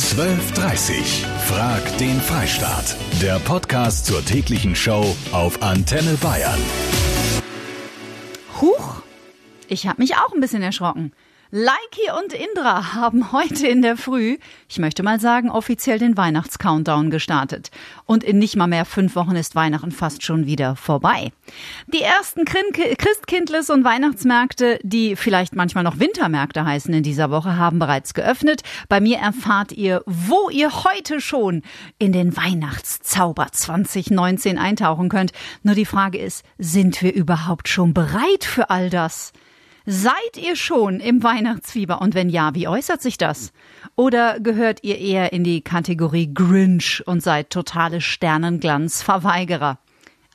12.30 Frag den Freistaat. Der Podcast zur täglichen Show auf Antenne Bayern. Huch, ich habe mich auch ein bisschen erschrocken. Leiki und Indra haben heute in der Früh, ich möchte mal sagen, offiziell den Weihnachtscountdown gestartet. Und in nicht mal mehr fünf Wochen ist Weihnachten fast schon wieder vorbei. Die ersten Christkindles und Weihnachtsmärkte, die vielleicht manchmal noch Wintermärkte heißen in dieser Woche, haben bereits geöffnet. Bei mir erfahrt ihr, wo ihr heute schon in den Weihnachtszauber 2019 eintauchen könnt. Nur die Frage ist, sind wir überhaupt schon bereit für all das? Seid ihr schon im Weihnachtsfieber? Und wenn ja, wie äußert sich das? Oder gehört ihr eher in die Kategorie Grinch und seid totale Sternenglanzverweigerer?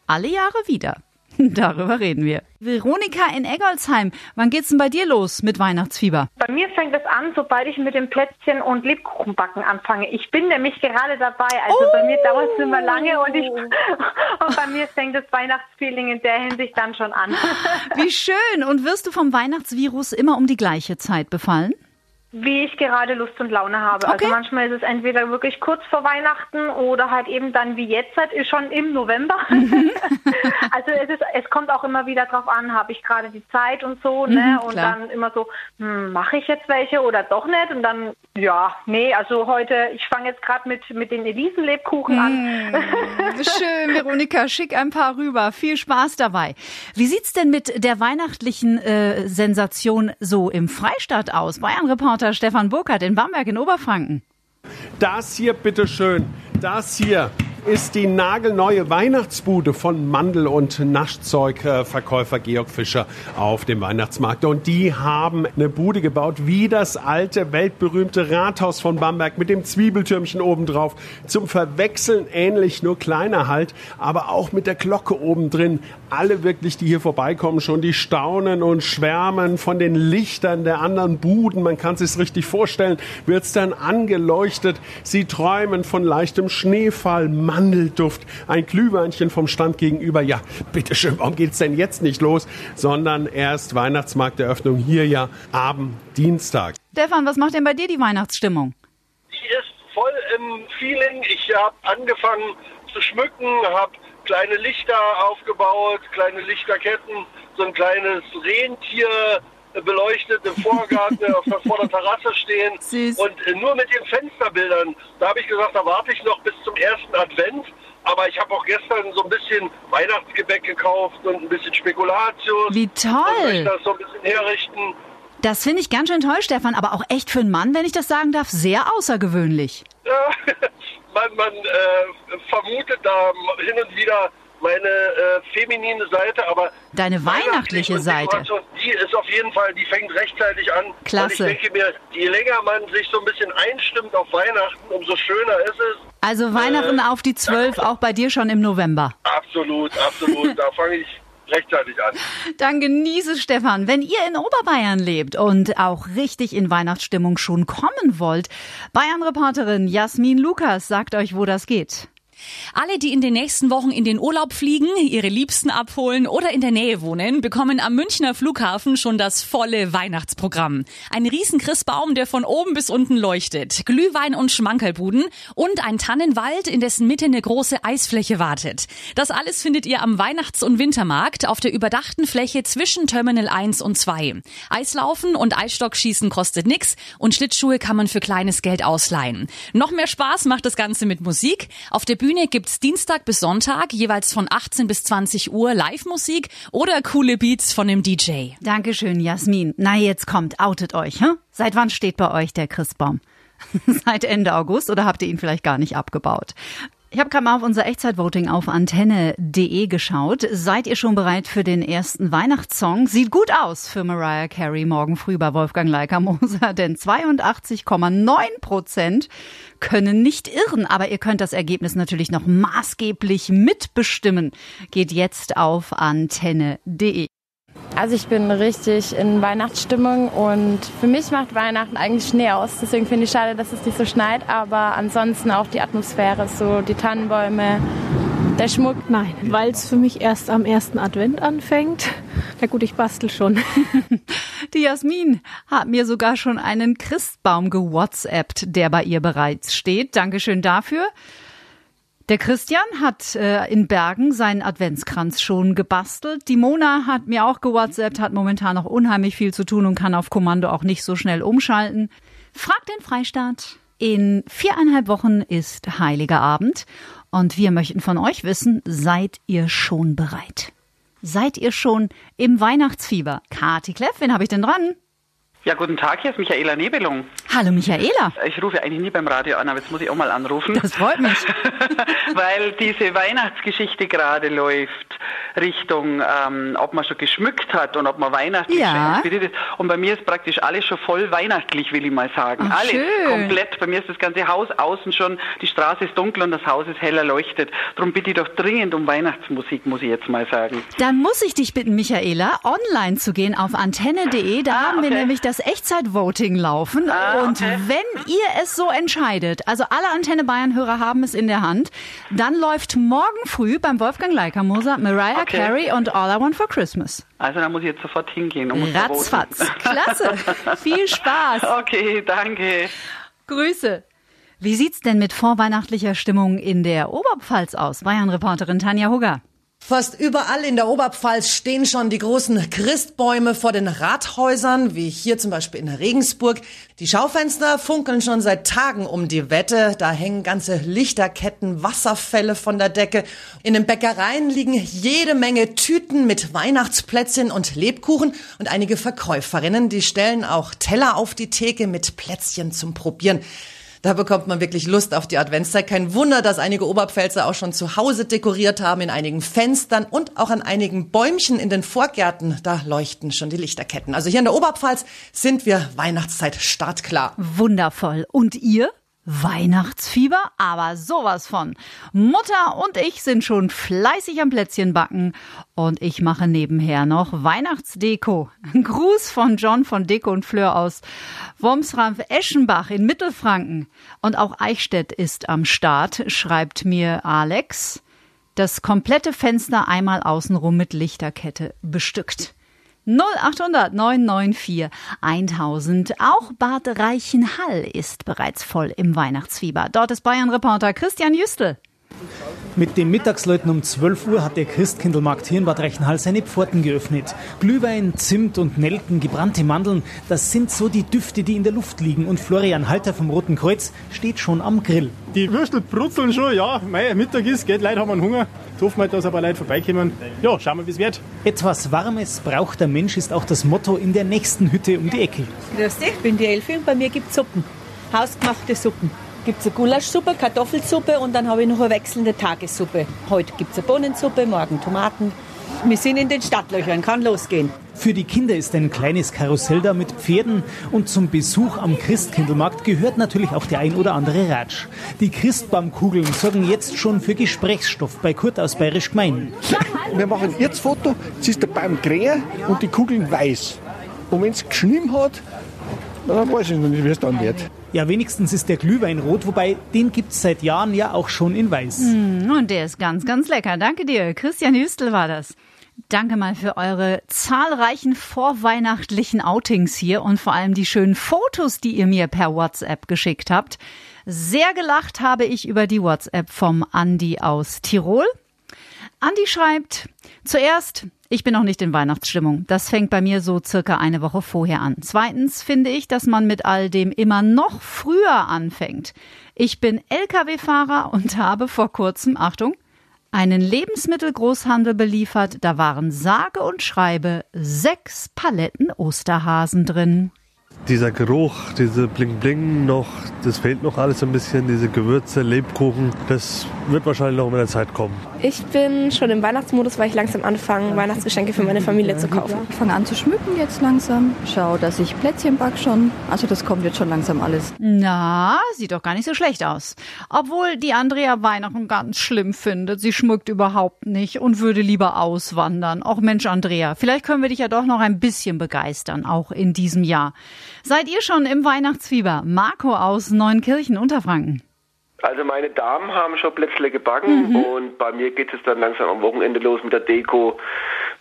Alle Jahre wieder. Darüber reden wir. Veronika in Eggolsheim, wann geht's denn bei dir los mit Weihnachtsfieber? Bei mir fängt es an, sobald ich mit dem Plätzchen und Lebkuchenbacken anfange. Ich bin nämlich gerade dabei. Also oh. bei mir dauert es immer lange und ich und bei mir fängt das Weihnachtsfeeling in der Hinsicht dann schon an. Wie schön! Und wirst du vom Weihnachtsvirus immer um die gleiche Zeit befallen? Wie ich gerade Lust und Laune habe. Also okay. Also manchmal ist es entweder wirklich kurz vor Weihnachten oder halt eben dann wie jetzt halt schon im November. Mhm. also es ist, es kommt auch immer wieder drauf an, habe ich gerade die Zeit und so, ne? Mhm, und dann immer so, hm, mache ich jetzt welche oder doch nicht? Und dann, ja, nee, also heute, ich fange jetzt gerade mit, mit den Elisenlebkuchen an. Mhm. Schön, Veronika, schick ein paar rüber. Viel Spaß dabei. Wie sieht's denn mit der weihnachtlichen äh, Sensation so im Freistaat aus? Bayern-Reporter Reporter Stefan Burkhardt in Bamberg in Oberfranken. Das hier bitteschön, das hier ist die nagelneue Weihnachtsbude von Mandel- und Naschzeugverkäufer Georg Fischer auf dem Weihnachtsmarkt. Und die haben eine Bude gebaut, wie das alte, weltberühmte Rathaus von Bamberg mit dem Zwiebeltürmchen obendrauf. Zum Verwechseln ähnlich, nur kleiner halt, aber auch mit der Glocke oben drin. Alle wirklich, die hier vorbeikommen, schon die staunen und schwärmen von den Lichtern der anderen Buden. Man kann sich richtig vorstellen, wird's dann angeleuchtet. Sie träumen von leichtem Schneefall, Mandelduft, ein Glühweinchen vom Stand gegenüber. Ja, bitteschön, warum geht's denn jetzt nicht los? Sondern erst Weihnachtsmarkteröffnung hier ja am Dienstag. Stefan, was macht denn bei dir die Weihnachtsstimmung? Die ist voll im Feeling. Ich habe angefangen zu schmücken, habe kleine Lichter aufgebaut, kleine Lichterketten, so ein kleines Rentier beleuchtet im Vorgarten auf der, vor der Terrasse stehen. Süß. Und äh, nur mit den Fensterbildern, da habe ich gesagt, da warte ich noch bis zum ersten Advent. Aber ich habe auch gestern so ein bisschen Weihnachtsgebäck gekauft und ein bisschen Spekulatius. Wie toll! Und das so ein bisschen herrichten. Das finde ich ganz schön toll, Stefan, aber auch echt für einen Mann, wenn ich das sagen darf, sehr außergewöhnlich. Ja, man, man äh, vermutet da hin und wieder meine äh, feminine Seite, aber deine weihnachtliche Seite. Die ist auf jeden Fall, die fängt rechtzeitig an. Klasse. Und ich denke mir, je länger man sich so ein bisschen einstimmt auf Weihnachten, umso schöner ist es. Also Weihnachten äh, auf die zwölf, auch bei dir schon im November. Absolut, absolut. da fange ich rechtzeitig an. Dann genieße Stefan. Wenn ihr in Oberbayern lebt und auch richtig in Weihnachtsstimmung schon kommen wollt, Bayern-Reporterin Jasmin Lukas sagt euch, wo das geht. Alle, die in den nächsten Wochen in den Urlaub fliegen, ihre Liebsten abholen oder in der Nähe wohnen, bekommen am Münchner Flughafen schon das volle Weihnachtsprogramm. Ein Riesenchristbaum, der von oben bis unten leuchtet, Glühwein und Schmankerlbuden und ein Tannenwald, in dessen Mitte eine große Eisfläche wartet. Das alles findet ihr am Weihnachts- und Wintermarkt auf der überdachten Fläche zwischen Terminal 1 und 2. Eislaufen und Eisstockschießen kostet nix und Schlittschuhe kann man für kleines Geld ausleihen. Noch mehr Spaß macht das Ganze mit Musik. Auf der Bühne gibt's Dienstag bis Sonntag jeweils von 18 bis 20 Uhr Live-Musik oder coole Beats von dem DJ. Dankeschön, Jasmin. Na, jetzt kommt, outet euch, hm? Seit wann steht bei euch der Christbaum? Seit Ende August oder habt ihr ihn vielleicht gar nicht abgebaut? Ich habe gerade mal auf unser Echtzeitvoting auf antenne.de geschaut. Seid ihr schon bereit für den ersten Weihnachtssong? Sieht gut aus für Mariah Carey morgen früh bei Wolfgang Leiker-Moser, denn 82,9 Prozent können nicht irren, aber ihr könnt das Ergebnis natürlich noch maßgeblich mitbestimmen. Geht jetzt auf antenne.de. Also ich bin richtig in Weihnachtsstimmung und für mich macht Weihnachten eigentlich Schnee aus. Deswegen finde ich schade, dass es nicht so schneit. Aber ansonsten auch die Atmosphäre, so die Tannenbäume, Der Schmuck? Nein, weil es für mich erst am ersten Advent anfängt. Na gut, ich bastel schon. Die Jasmin hat mir sogar schon einen Christbaum gewhatsappt, der bei ihr bereits steht. Dankeschön dafür. Der Christian hat äh, in Bergen seinen Adventskranz schon gebastelt. Die Mona hat mir auch gewhatsappt, hat momentan noch unheimlich viel zu tun und kann auf Kommando auch nicht so schnell umschalten. Fragt den Freistaat. In viereinhalb Wochen ist Heiliger Abend und wir möchten von euch wissen, seid ihr schon bereit? Seid ihr schon im Weihnachtsfieber? Kati Kleff, wen habe ich denn dran? Ja, guten Tag, hier ist Michaela Nebelung. Hallo Michaela. Ich rufe eigentlich nie beim Radio an, aber jetzt muss ich auch mal anrufen. Das freut mich. Weil diese Weihnachtsgeschichte gerade läuft, Richtung, ähm, ob man schon geschmückt hat und ob man weihnachtlich Ja. inspiriert ist. Und bei mir ist praktisch alles schon voll weihnachtlich, will ich mal sagen. Ach, alles schön. komplett. Bei mir ist das ganze Haus außen schon, die Straße ist dunkel und das Haus ist hell erleuchtet. Darum bitte ich doch dringend um Weihnachtsmusik, muss ich jetzt mal sagen. Dann muss ich dich bitten, Michaela, online zu gehen auf antenne.de. Da haben wir nämlich das Echtzeit-Voting laufen. Ah, Und okay. wenn ihr es so entscheidet, also alle Antenne Bayern-Hörer haben es in der Hand, dann läuft morgen früh beim Wolfgang Leikamoser Mariah Okay. Carey und All I Want for Christmas. Also da muss ich jetzt sofort hingehen. Voten. Ratzfatz. Klasse. Viel Spaß. Okay, danke. Grüße. Wie sieht's denn mit vorweihnachtlicher Stimmung in der Oberpfalz aus? Bayern-Reporterin Tanja Hugger. Fast überall in der Oberpfalz stehen schon die großen Christbäume vor den Rathäusern, wie hier zum Beispiel in Regensburg. Die Schaufenster funkeln schon seit Tagen um die Wette. Da hängen ganze Lichterketten, Wasserfälle von der Decke. In den Bäckereien liegen jede Menge Tüten mit Weihnachtsplätzchen und Lebkuchen. Und einige Verkäuferinnen, die stellen auch Teller auf die Theke mit Plätzchen zum Probieren. Da bekommt man wirklich Lust auf die Adventszeit. Kein Wunder, dass einige Oberpfälzer auch schon zu Hause dekoriert haben, in einigen Fenstern und auch an einigen Bäumchen in den Vorgärten. Da leuchten schon die Lichterketten. Also hier in der Oberpfalz sind wir Weihnachtszeit startklar. Wundervoll. Und ihr? Weihnachtsfieber, aber sowas von. Mutter und ich sind schon fleißig am Plätzchen backen und ich mache nebenher noch Weihnachtsdeko. Ein Gruß von John von Deko und Fleur aus Wormsrampf-Eschenbach in Mittelfranken. Und auch Eichstätt ist am Start, schreibt mir Alex. Das komplette Fenster einmal außenrum mit Lichterkette bestückt. 0800 994 1000. Auch Bad Reichenhall ist bereits voll im Weihnachtsfieber. Dort ist Bayern-Reporter Christian Jüstel. Mit dem Mittagsläuten um 12 Uhr hat der Christkindlmarkt hier in Bad Reichenhall seine Pforten geöffnet. Glühwein, Zimt und Nelken, gebrannte Mandeln, das sind so die Düfte, die in der Luft liegen. Und Florian Halter vom Roten Kreuz steht schon am Grill. Die Würstel brutzeln schon, ja. Mei, Mittag ist, geht, Leute haben einen Hunger. Jetzt hoffen wir, dass ein paar Leute vorbeikommen. Ja, schauen wir, wie es wird. Etwas Warmes braucht der Mensch ist auch das Motto in der nächsten Hütte um die Ecke. Grüß dich, ich bin die Elfi und bei mir gibt es Suppen. Hausgemachte Suppen. Gibt es eine Gulaschsuppe, Kartoffelsuppe und dann habe ich noch eine wechselnde Tagessuppe. Heute gibt es eine Bohnensuppe, morgen Tomaten. Wir sind in den Stadtlöchern, kann losgehen. Für die Kinder ist ein kleines Karussell da mit Pferden und zum Besuch am Christkindlmarkt gehört natürlich auch der ein oder andere Ratsch. Die Christbaumkugeln sorgen jetzt schon für Gesprächsstoff bei Kurt aus Bayerisch Gemein. Wir machen jetzt Foto, jetzt ist der Baum grün und die Kugeln weiß. Und wenn es geschnitten hat, dann weiß ich noch nicht, wie es dann wird. Ja, wenigstens ist der Glühwein rot, wobei den gibt's seit Jahren ja auch schon in weiß. Mm, Und der ist ganz, ganz lecker. Danke dir. Christian Hüstel war das. Danke mal für eure zahlreichen vorweihnachtlichen Outings hier und vor allem die schönen Fotos, die ihr mir per WhatsApp geschickt habt. Sehr gelacht habe ich über die WhatsApp vom Andi aus Tirol. Andi schreibt, zuerst, ich bin noch nicht in Weihnachtsstimmung. Das fängt bei mir so circa eine Woche vorher an. Zweitens finde ich, dass man mit all dem immer noch früher anfängt. Ich bin Lkw-Fahrer und habe vor kurzem, Achtung, einen Lebensmittelgroßhandel beliefert. Da waren sage und schreibe sechs Paletten Osterhasen drin. Dieser Geruch, diese Bling Bling noch, das fehlt noch alles ein bisschen, diese Gewürze, Lebkuchen, das wird wahrscheinlich noch mit der Zeit kommen. Ich bin schon im Weihnachtsmodus, weil ich langsam anfange, Weihnachtsgeschenke für meine Familie zu kaufen. Ich fange an zu schmücken jetzt langsam. Schau, dass ich Plätzchen back schon. Also das kommt jetzt schon langsam alles. Na, sieht doch gar nicht so schlecht aus. Obwohl die Andrea Weihnachten ganz schlimm findet. Sie schmückt überhaupt nicht und würde lieber auswandern. Auch Mensch, Andrea, vielleicht können wir dich ja doch noch ein bisschen begeistern, auch in diesem Jahr. Seid ihr schon im Weihnachtsfieber? Marco aus Neunkirchen, Unterfranken. Also meine Damen haben schon Plätzle gebacken Mhm. und bei mir geht es dann langsam am Wochenende los mit der Deko.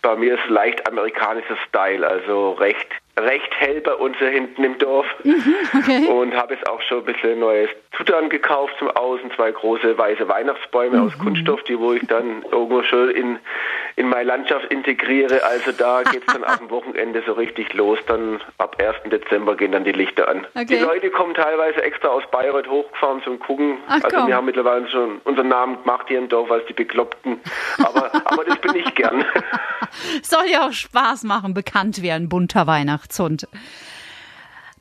Bei mir ist leicht amerikanischer Style, also recht recht hell bei uns hier hinten im Dorf. okay. Und habe jetzt auch schon ein bisschen neues Futtern gekauft zum Außen, zwei große weiße Weihnachtsbäume aus Kunststoff, die wo ich dann irgendwo schon in, in meine Landschaft integriere. Also da geht's dann ab dem Wochenende so richtig los. Dann ab 1. Dezember gehen dann die Lichter an. Okay. Die Leute kommen teilweise extra aus Bayreuth hochgefahren zum Gucken. Ach, also komm. wir haben mittlerweile schon unseren Namen gemacht hier im Dorf als die Bekloppten. Aber, aber das bin ich gern. Soll ja auch Spaß machen, bekannt werden, bunter Weihnachtshund.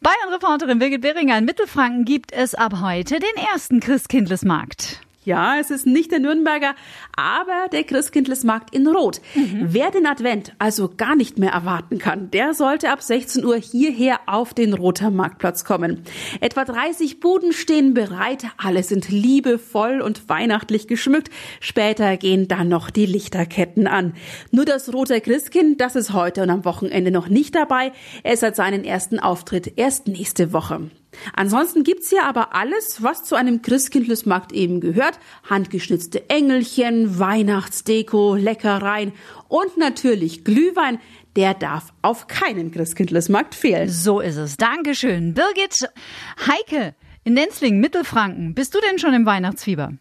Bayern-Reporterin Birgit Beringer in Mittelfranken gibt es ab heute den ersten Christkindlesmarkt. Ja, es ist nicht der Nürnberger, aber der Christkindlesmarkt in Rot. Wer den Advent also gar nicht mehr erwarten kann, der sollte ab 16 Uhr hierher auf den Roter Marktplatz kommen. Etwa 30 Buden stehen bereit, alle sind liebevoll und weihnachtlich geschmückt. Später gehen dann noch die Lichterketten an. Nur das Rote Christkind, das ist heute und am Wochenende noch nicht dabei. Es hat seinen ersten Auftritt erst nächste Woche. Ansonsten gibt's hier aber alles, was zu einem Christkindlesmarkt eben gehört. Handgeschnitzte Engelchen, Weihnachtsdeko, Leckereien und natürlich Glühwein. Der darf auf keinem Christkindlesmarkt fehlen. So ist es. Dankeschön. Birgit, Heike in Nenzlingen, Mittelfranken. Bist du denn schon im Weihnachtsfieber?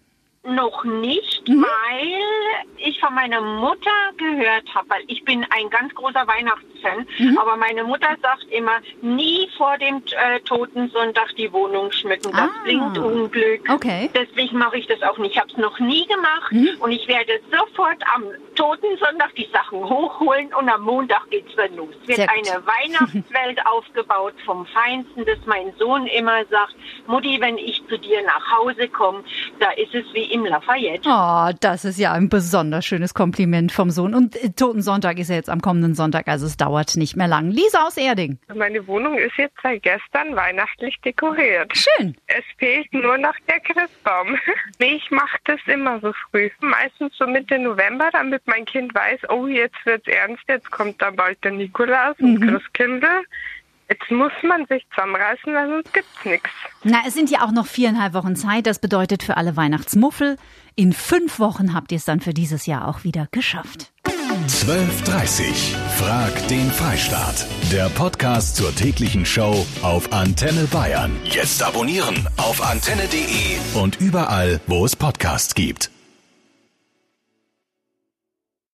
Noch nicht, weil ich von meiner Mutter gehört habe, weil ich bin ein ganz großer Weihnachtsfan, aber meine Mutter sagt immer, nie vor dem äh, Totensonntag die Wohnung schmücken, das bringt Unglück. Okay. Deswegen mache ich das auch nicht. Ich habe es noch nie gemacht und ich werde sofort am Totensonntag die Sachen hochholen und am Montag geht's dann los. Es wird Sehr gut. eine Weihnachtswelt aufgebaut vom Feinsten, dass mein Sohn immer sagt, Mutti, wenn ich zu dir nach Hause komme, da ist es wie im Lafayette. Oh, das ist ja ein besonders schönes Kompliment vom Sohn. Und äh, Totensonntag ist ja jetzt am kommenden Sonntag, also es dauert nicht mehr lang. Lisa aus Erding. Meine Wohnung ist jetzt seit gestern weihnachtlich dekoriert. Schön. Es fehlt nur noch der Christbaum. nee, ich mache das immer so früh. Meistens so Mitte November, damit mein Kind weiß, oh, jetzt wird's ernst, jetzt kommt da bald der Nikolaus und Christkindl. Jetzt muss man sich zusammenreißen, weil sonst gibt's nichts. Na, es sind ja auch noch viereinhalb Wochen Zeit. Das bedeutet für alle Weihnachtsmuffel, in fünf Wochen habt ihr es dann für dieses Jahr auch wieder geschafft. 12.30 Frag den Freistaat. Der Podcast zur täglichen Show auf Antenne Bayern. Jetzt abonnieren auf antenne.de und überall, wo es Podcasts gibt.